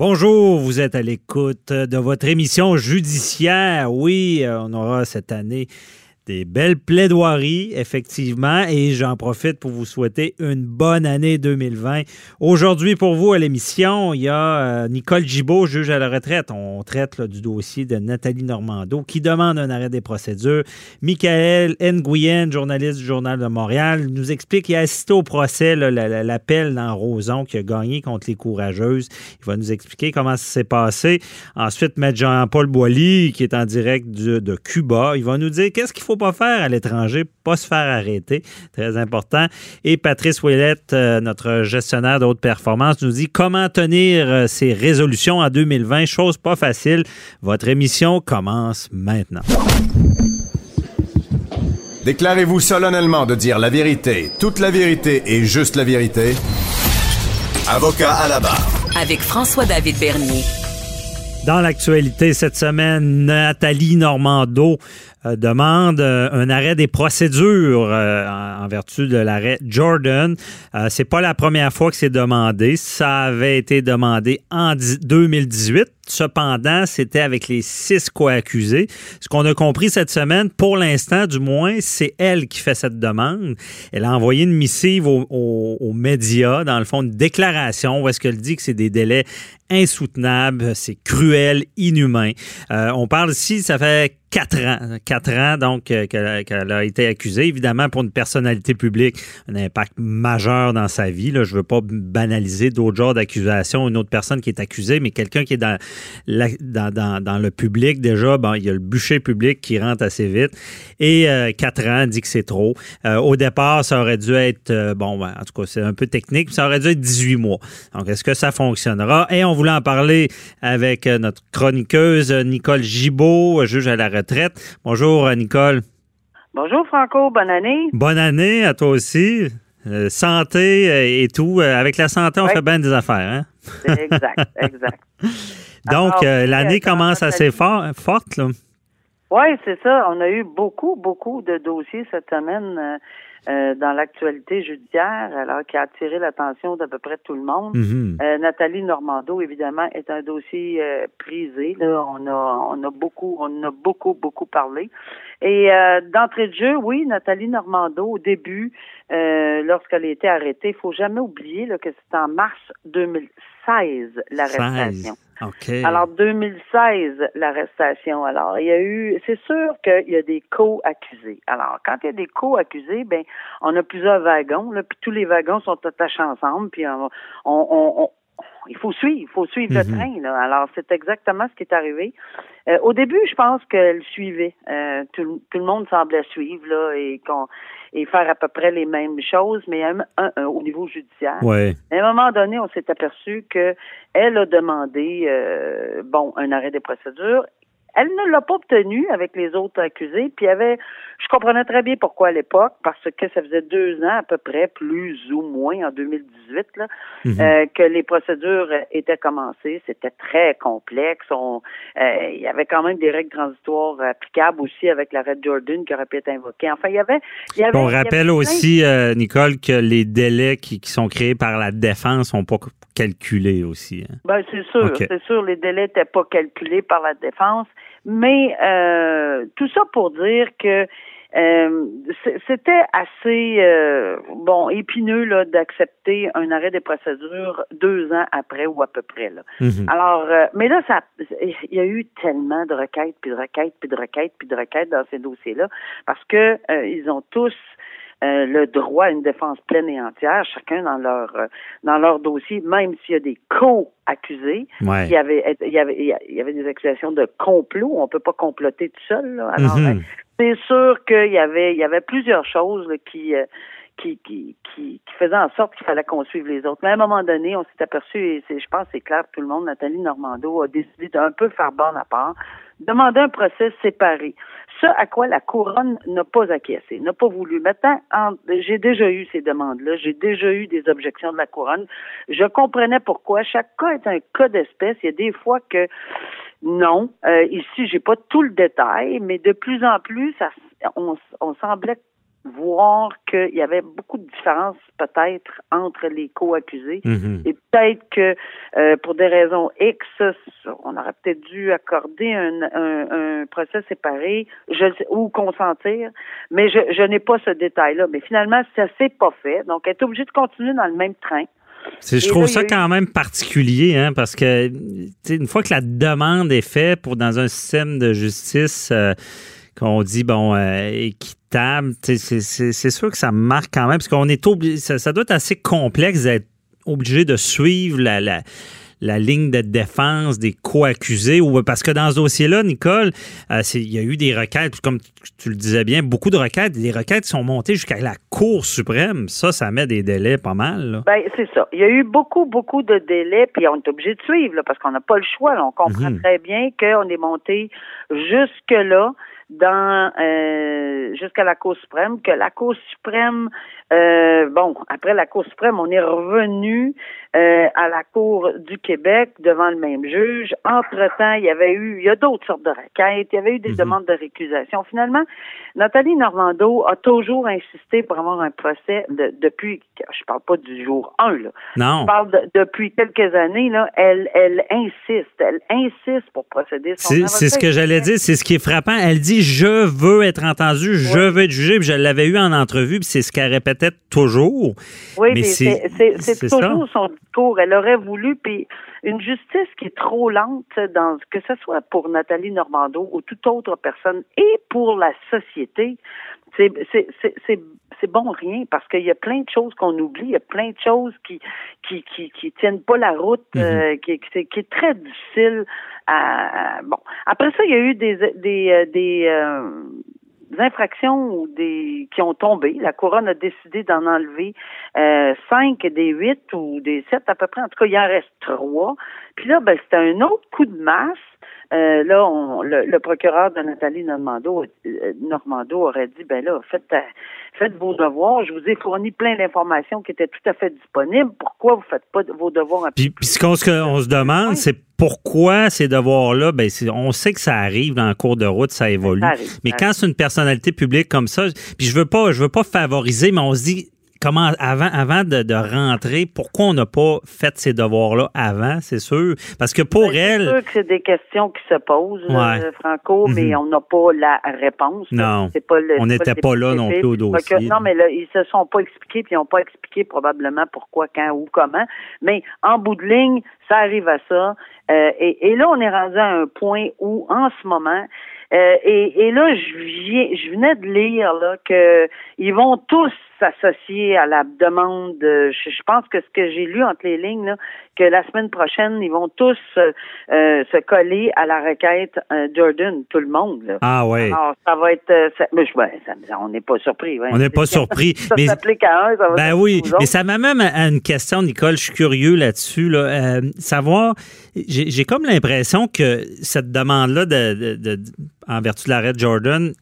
Bonjour, vous êtes à l'écoute de votre émission judiciaire. Oui, euh, on aura cette année des belles plaidoiries, effectivement, et j'en profite pour vous souhaiter une bonne année 2020. Aujourd'hui, pour vous, à l'émission, il y a euh, Nicole Gibault, juge à la retraite. On traite du dossier de Nathalie Normando, qui demande un arrêt des procédures. Michael Nguyen, journaliste du Journal de Montréal, nous explique qu'il a assisté au procès, l'appel dans Roson, qui a gagné contre les courageuses. Il va nous expliquer comment ça s'est passé. Ensuite, M. Jean-Paul Boilly, qui est en direct de Cuba, il va nous dire qu'est-ce qu'il faut pas faire à l'étranger, pas se faire arrêter. Très important. Et Patrice Ouellette, euh, notre gestionnaire de haute performance, nous dit comment tenir euh, ses résolutions en 2020. Chose pas facile. Votre émission commence maintenant. Déclarez-vous solennellement de dire la vérité, toute la vérité et juste la vérité. Avocat à la barre. Avec François-David Bernier. Dans l'actualité cette semaine, Nathalie Normando euh, demande euh, un arrêt des procédures euh, en, vertu de l'arrêt Jordan. c'est pas la première fois que c'est demandé. Ça avait été demandé en 2018. Cependant, c'était avec les six co-accusés. Ce qu'on a compris cette semaine, pour l'instant, du moins, c'est elle qui fait cette demande. Elle a envoyé une missive aux, médias, dans le fond, une déclaration où est-ce qu'elle dit que c'est des délais insoutenables, c'est cruel, inhumain. on parle ici, ça fait quatre ans. Quatre ans, donc, euh, qu'elle a été accusée. Évidemment, pour une personnalité publique, un impact majeur dans sa vie. Là. Je veux pas banaliser d'autres genres d'accusations. Une autre personne qui est accusée, mais quelqu'un qui est dans, dans, dans, le public, déjà, bon, il y a le bûcher public qui rentre assez vite. Et euh, quatre ans, dit que c'est trop. Euh, au départ, ça aurait dû être, bon, ben, en tout cas, c'est un peu technique, mais ça aurait dû être 18 mois. Donc, est-ce que ça fonctionnera? Et on voulait en parler avec notre chroniqueuse Nicole Gibault, juge à la Bonjour, euh, Nicole. Bonjour, Franco. Bonne année. Bonne année à toi aussi. Euh, santé euh, et tout. avec la santé, on fait bien des affaires. Hein? Exact, exact. Donc, l'année commence assez forte. Là. Oui, c'est ça. On a eu beaucoup, beaucoup de dossiers cette semaine. Euh, dans l'actualité judiciaire, alors qui a attiré l'attention d'à peu près tout le monde. Mhm. euh, Nathalie Normando, évidemment, est un dossier euh, prisé. Là, on a, on a beaucoup, on a beaucoup, beaucoup parlé. Et euh, d'entrée de jeu, oui, Nathalie Normando, au début, lorsqu'elle a été arrêtée, il faut jamais oublier là, que c'est en mars 2016 l'arrestation. Alors, 2016, l'arrestation. Alors, il y a eu, c'est sûr qu'il y a des co-accusés. Alors, quand il y a des co-accusés, ben, on a plusieurs wagons, là, puis tous les wagons sont attachés ensemble, puis on, on, il faut suivre, il faut suivre le mhm. train. Là. Alors, c'est exactement ce qui est arrivé. Euh, au début, je pense qu'elle suivait. Euh, tout, tout, le monde semblait suivre là, et, qu'on, et faire à peu près les mêmes choses, mais au niveau judiciaire. Ouais. À un moment donné, on s'est aperçu que elle a demandé euh, bon un arrêt des procédures elle ne l'a pas obtenu avec les autres accusés, puis avait, je comprenais très bien pourquoi à l'époque, parce que ça faisait deux ans à peu près, plus ou moins en 2018, là, mhm. euh, que les procédures étaient commencées. C'était très complexe. On, euh, il y avait quand même des règles transitoires applicables aussi avec l'arrêt de Jordan qui aurait pu être invoqué. Enfin, il y avait. Il y avait On rappelle aussi, euh, Nicole, que les délais qui, qui, sont créés par la défense sont pas calculés aussi. Hein? Ben, c'est sûr, c'est sûr, les délais n'étaient pas calculés par la défense. Mais euh, tout ça pour dire que euh, c'était assez euh, bon épineux là d'accepter un arrêt des procédures deux ans après ou à peu près là. Mhm. Alors, mais là, ça, il y a eu tellement de requêtes puis de requêtes puis de requêtes puis de requêtes dans ces dossiers-là parce que ils ont tous euh, le droit à une défense pleine et entière, chacun dans leur euh, dans leur dossier, même s'il y a des co-accusés. Il, y avait, il, y avait, il y avait des accusations de complot. On peut pas comploter tout seul. Là. Alors, euh, c'est sûr qu'il y avait il y avait plusieurs choses qui, qui, qui, qui, qui faisaient en sorte qu'il fallait qu'on suive les autres. Mais à un moment donné, on s'est aperçu, et je pense c'est clair tout le monde, Nathalie Normando a décidé d'un peu faire bonne à part, demander un procès séparé ce à quoi la couronne n'a pas acquiescé, n'a pas voulu. Maintenant, j'ai déjà eu ces demandes-là, j'ai déjà eu des objections de la couronne. Je comprenais pourquoi. Chaque cas est un cas d'espèce. Il y a des fois que non, euh, ici j'ai pas tout le détail, mais de plus en plus, ça, on, on semblait voir qu'il y avait beaucoup de différences peut-être entre les co-accusés Mhm. et peut-être que euh, pour des raisons X, on aurait peut-être dû accorder un, un, un procès séparé je, ou consentir, mais je, je n'ai pas ce détail-là. Mais finalement, ça s'est pas fait, donc elle est obligée de continuer dans le même train. Je trouve là, ça quand même particulier, hein, parce que une fois que la demande est faite pour dans un système de justice euh, qu'on dit bon euh, équitable, c'est- sûr que ça marque quand même, parce qu'on est obligé, ça, ça doit être assez complexe d'être obligé de suivre la, la la ligne de défense des co-accusés ou parce que dans ce dossier-là, Nicole, euh, il y a eu des requêtes, comme tu, tu le disais bien, beaucoup de requêtes, des requêtes sont montées jusqu'à la Cour suprême. Ça, ça met des délais pas mal. Là. Ben, c'est ça. Il y a eu beaucoup, beaucoup de délais, puis on est obligé de suivre, là, parce qu'on n'a pas le choix. là. On comprend Mhm. très bien qu'on est monté jusque-là dans euh, jusqu'à la Cour suprême, que la Cour suprême, euh, bon, après la Cour suprême, on est revenu euh, à la Cour du Québec devant le même juge. Entre-temps, il y avait eu, il y a d'autres sortes de requêtes, il y avait eu des Mhm. demandes de récusation. Finalement, Nathalie Normando a toujours insisté pour avoir un procès de- depuis, je parle pas du jour 1, là, Non. je parle de- depuis quelques années, là, elle, elle insiste, elle insiste pour procéder. C'est c'est ce que j'allais dire, c'est ce qui est frappant. Elle dit je veux être entendue, je Oui. veux être jugée, puis je l'avais eu en entrevue, puis c'est ce qu'elle répétait toujours. Oui, Mais c'est- ça. toujours son discours. Elle aurait voulu, puis une justice qui est trop lente, dans que ce soit pour Nathalie Normando ou toute autre personne, et pour la société, c'est bon rien parce qu'il y a plein de choses qu'on oublie, il y a plein de choses qui qui qui, qui tiennent pas la route, Mhm. euh, qui, qui, qui est très difficile à, à- bon. Après ça, il y a eu des des euh, des euh, des infractions des qui ont tombé. La couronne a décidé d'en enlever euh, cinq des huit ou des sept à peu près. En tout cas, il en reste trois. Puis là, ben, c'était un autre coup de masse. Euh, là, on, le, le procureur de Nathalie Normando, euh, Normando aurait dit, ben là, faites, faites vos devoirs. Je vous ai fourni plein d'informations qui étaient tout à fait disponibles. Pourquoi vous faites pas vos devoirs peu Puis, puis ce qu'on se, demande, c'est pourquoi ces devoirs-là, ben c'est- on sait que ça arrive dans le cours de route, ça évolue. Ça arrive, mais ça quand c'est une personnalité publique comme ça, puis je veux pas, je veux pas favoriser, mais on se dit comment avant, avant de, de rentrer, pourquoi on n'a pas fait ces devoirs-là avant, c'est sûr, parce que pour Ben, C'est elle, sûr que c'est des questions qui se posent. Franco, Mhm. mais on n'a pas la réponse. Non. C'est pas le- On c'est n'était pas là non plus au dossier. Non, mais là, ils se sont pas expliqués, puis ils n'ont pas expliqué probablement pourquoi, quand ou comment. Mais en bout de ligne, ça arrive à ça. Euh, et, et là, on est rendu à un point où, en ce moment, euh, et, et là, je, viens, je venais de lire là que ils vont tous s'associer à la demande. de- je, je pense que ce que j'ai lu entre les lignes, là, que la semaine prochaine, ils vont tous euh, euh, se coller à la requête euh, Jordan, tout le monde. Là. ah ouais, Alors, ça va être. euh, ça- mais je- ben, ça- on n'est pas surpris. ouais. on n'est pas surpris. Ça mais s'applique à un, ça va Ben oui, mais ça m'amène à une question, Nicole. Je suis curieux là-dessus. Là. Euh, savoir, j'ai j'ai comme l'impression que cette demande-là, de, de- de- en vertu de l'arrêt de Jordan,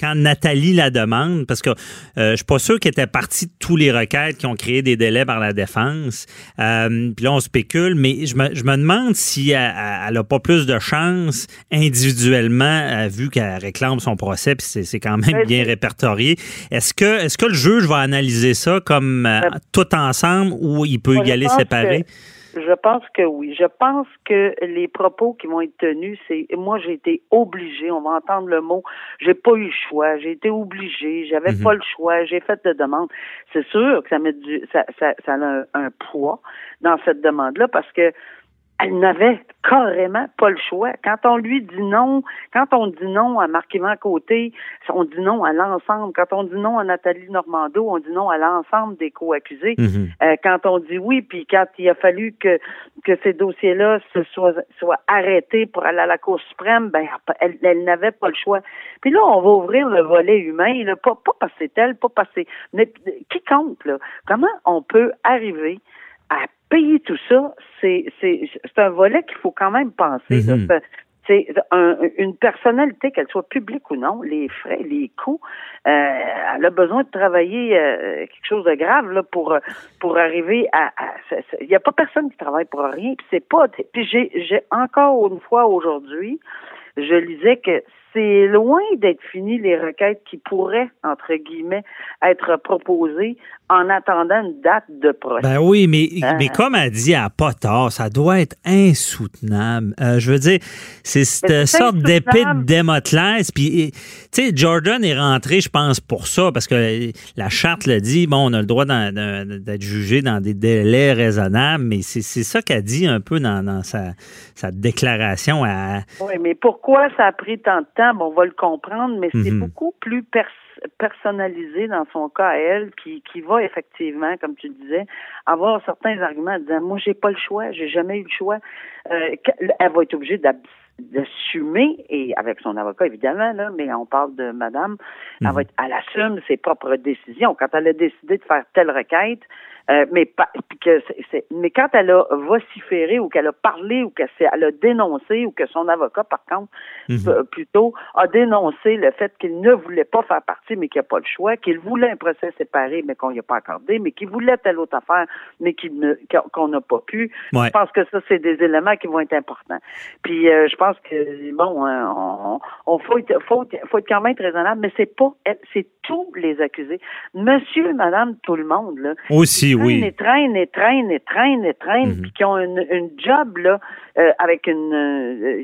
quand Nathalie la demande, parce que euh, je suis pas sûr qu'elle était partie de tous les requêtes qui ont créé des délais par la défense. Euh, Puis là, on spécule, mais je me, je me demande si elle, elle a pas plus de chance individuellement, euh, vu qu'elle réclame son procès, puis c'est c'est quand même bien répertorié. Est-ce que, est-ce que le juge va analyser ça comme euh, tout ensemble ou il peut Moi, y aller séparé? que- Je pense que oui. Je pense que les propos qui vont être tenus, c'est moi j'ai été obligée, on va entendre le mot, j'ai pas eu le choix, j'ai été obligée, j'avais Mhm. pas le choix, j'ai fait de demande. C'est sûr que ça met du ça, ça, ça a un, un poids dans cette demande-là parce que elle n'avait carrément pas le choix. Quand on lui dit non, quand on dit non à Marc-Yvan Côté, on dit non à l'ensemble. Quand on dit non à Nathalie Normando, on dit non à l'ensemble des co-accusés. Mhm. Euh, quand on dit oui, puis quand il a fallu que, que ces dossiers-là se soient, soient arrêtés pour aller à la Cour suprême, ben elle, elle n'avait pas le choix. Puis là, on va ouvrir le volet humain, là, pas, pas parce que c'est elle, pas parce que. Mais quiconque, là, comment on peut arriver à payer tout ça? C'est, un volet qu'il faut quand même penser. Mhm. C'est- c'est un- une personnalité, qu'elle soit publique ou non, les frais, les coûts, euh, elle a besoin de travailler euh, quelque chose de grave là pour pour arriver à. Il n'y a pas personne qui travaille pour rien. Puis c'est pas. Puis j'ai encore une fois aujourd'hui, je lisais que c'est loin d'être fini les requêtes qui pourraient, entre guillemets, être proposées en attendant une date de procès. Ben oui, mais, Ah. mais comme elle dit, n'a pas tort, ça doit être insoutenable. Euh, je veux dire, c'est cette sorte d'épée de. Démoclès. Puis, tu sais, Jordan est rentré, je pense, pour ça, parce que la charte le dit, bon, on a le droit d'être jugé dans des délais raisonnables, mais c'est ça qu'elle dit un peu dans, dans sa, sa déclaration. À, Oui, mais pourquoi ça a pris tant de temps? Bon, on va le comprendre, mais c'est Mhm. beaucoup plus pers- personnalisé dans son cas à elle, qui, qui va effectivement, comme tu disais, avoir certains arguments en disant Moi, j'ai pas le choix, j'ai jamais eu le choix. Euh, elle va être obligée d'assumer, et avec son avocat évidemment, là, mais on parle de madame, elle, va être, elle assume ses propres décisions. Quand elle a décidé de faire telle requête, euh, mais pas, que c'est- c'est- mais quand elle a vociféré ou qu'elle a parlé ou qu'elle a dénoncé ou que son avocat par contre Mhm. euh, plutôt a dénoncé le fait qu'il ne voulait pas faire partie mais qu'il n'y a pas le choix, qu'il voulait un procès séparé mais qu'on n'y a pas accordé, mais qu'il voulait telle autre affaire mais qu'il ne qu'on- n'a pas pu. Ouais. Je pense que ça c'est des éléments qui vont être importants. Puis euh, je pense que bon, hein, on, on faut être, faut, être- faut être quand même raisonnable, mais c'est pas c'est tous les accusés, Monsieur, Madame, tout le monde là aussi, traînent oui. et traînent et traînent et traînent et traînent, Mhm. puis qui ont une, une job là euh, avec une euh,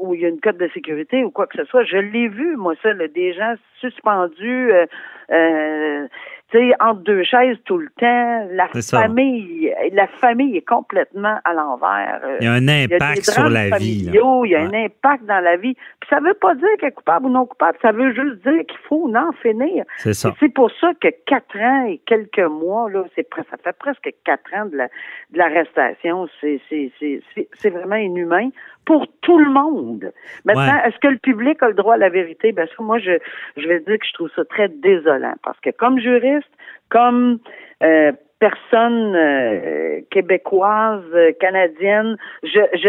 où il y a une cote de sécurité ou quoi que ce soit. Je l'ai vu moi ça, là, des gens suspendus, euh, euh, tu sais, entre deux chaises tout le temps. La ça. famille, la famille est complètement à l'envers. Euh, Il y a un impact sur la vie. là. il y a un impact dans la vie. Puis ça veut pas dire qu'elle est coupable ou non coupable, ça veut juste dire qu'il faut en finir. C'est ça. C'est pour ça que quatre ans et quelques mois, là, c'est ça fait presque quatre ans de la de l'arrestation. C'est vraiment inhumain pour tout le monde. Maintenant, Ouais. est-ce que le public a le droit à la vérité? Ben ça, moi, je je vais dire que je trouve ça très désolant parce que comme juriste, comme euh, personne euh, québécoise, euh, canadienne, je je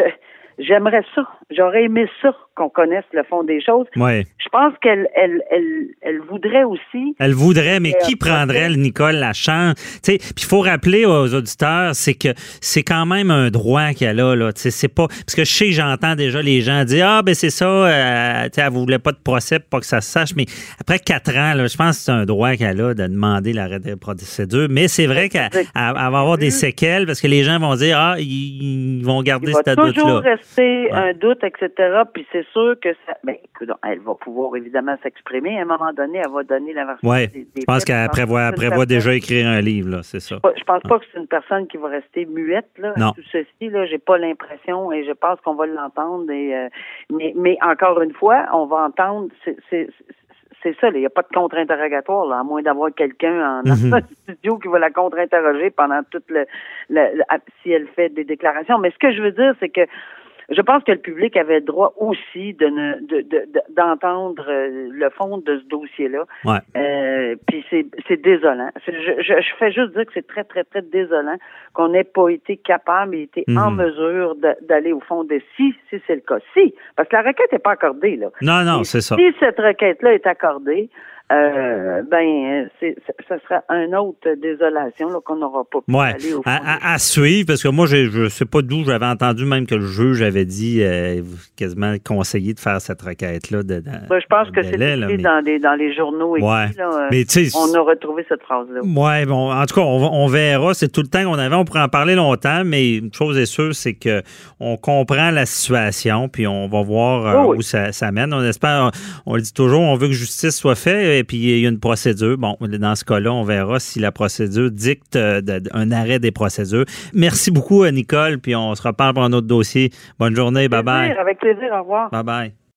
j'aimerais ça. J'aurais aimé ça qu'on connaisse le fond des choses. Je pense qu'elle elle, elle, elle voudrait aussi Elle voudrait, mais Euh, qui prendrait, le Nicole, la chance? Puis il faut rappeler aux auditeurs, c'est que c'est quand même un droit qu'elle a. Là. C'est pas, parce que je sais, j'entends déjà les gens dire Ah, ben c'est ça, euh, elle voulait pas de procès pour pas que ça se sache. Mais après quatre ans, là, je pense que c'est un droit qu'elle a de demander l'arrêt de procédure. Mais c'est vrai qu'elle elle- elle va avoir des séquelles parce que les gens vont dire Ah, ils, ils vont garder il va toujours doute-là. rester Ouais. un doute, etc. Puis c'est sûr que ça, ben, écoute, elle va pouvoir évidemment s'exprimer. À un moment donné, elle va donner la version. Oui, je pense qu'elle prévoit, prévoit déjà écrire un livre, là, c'est ça. Je pense pas que c'est une personne qui va rester muette là. Non. Tout ceci là, j'ai pas l'impression et je pense qu'on va l'entendre. Et euh, mais, mais encore une fois, on va entendre. C'est ça. Il n'y a pas de contre-interrogatoire là, à moins d'avoir quelqu'un en Mhm. le studio qui va la contre-interroger pendant toute le, le- le- si elle fait des déclarations. Mais ce que je veux dire, c'est que je pense que le public avait le droit aussi de ne de- de- de- d'entendre euh, le fond de ce dossier-là. Ouais. Euh, puis c'est c'est désolant. C'est- Je, je, je fais juste dire que c'est très, très, très désolant qu'on n'ait pas été capable et été en Mhm. mesure d'aller au fond de si, si c'est le cas. Si, parce que la requête n'est pas accordée, là. Non, non, c'est ça. Si cette requête-là est accordée, euh, ben, ça sera une autre désolation là, qu'on n'aura pas pu Ouais, aller au fond. à, à- à suivre, parce que moi, je ne sais pas d'où j'avais entendu même que le juge avait dit, euh, quasiment conseillé de faire cette requête-là. De, de- Ben, je pense que c'est mais- dans, les, dans les journaux. Ouais. là, euh, Mais on a retrouvé cette phrase-là. Ouais, bon, en tout cas, on, verra. C'est tout le temps qu'on avait. On pourrait en parler longtemps, mais une chose est sûre, c'est que on comprend la situation, puis on va voir euh, Oh oui. où ça, ça mène. On espère, on le dit toujours, on veut que justice soit faite, et puis il y a une procédure. Bon, dans ce cas-là, on verra si la procédure dicte euh, un arrêt des procédures. Merci beaucoup, euh, Nicole, puis on se reparle pour un autre dossier. Bonne journée, bye bye. Plaisir, Avec plaisir, au revoir. Bye bye.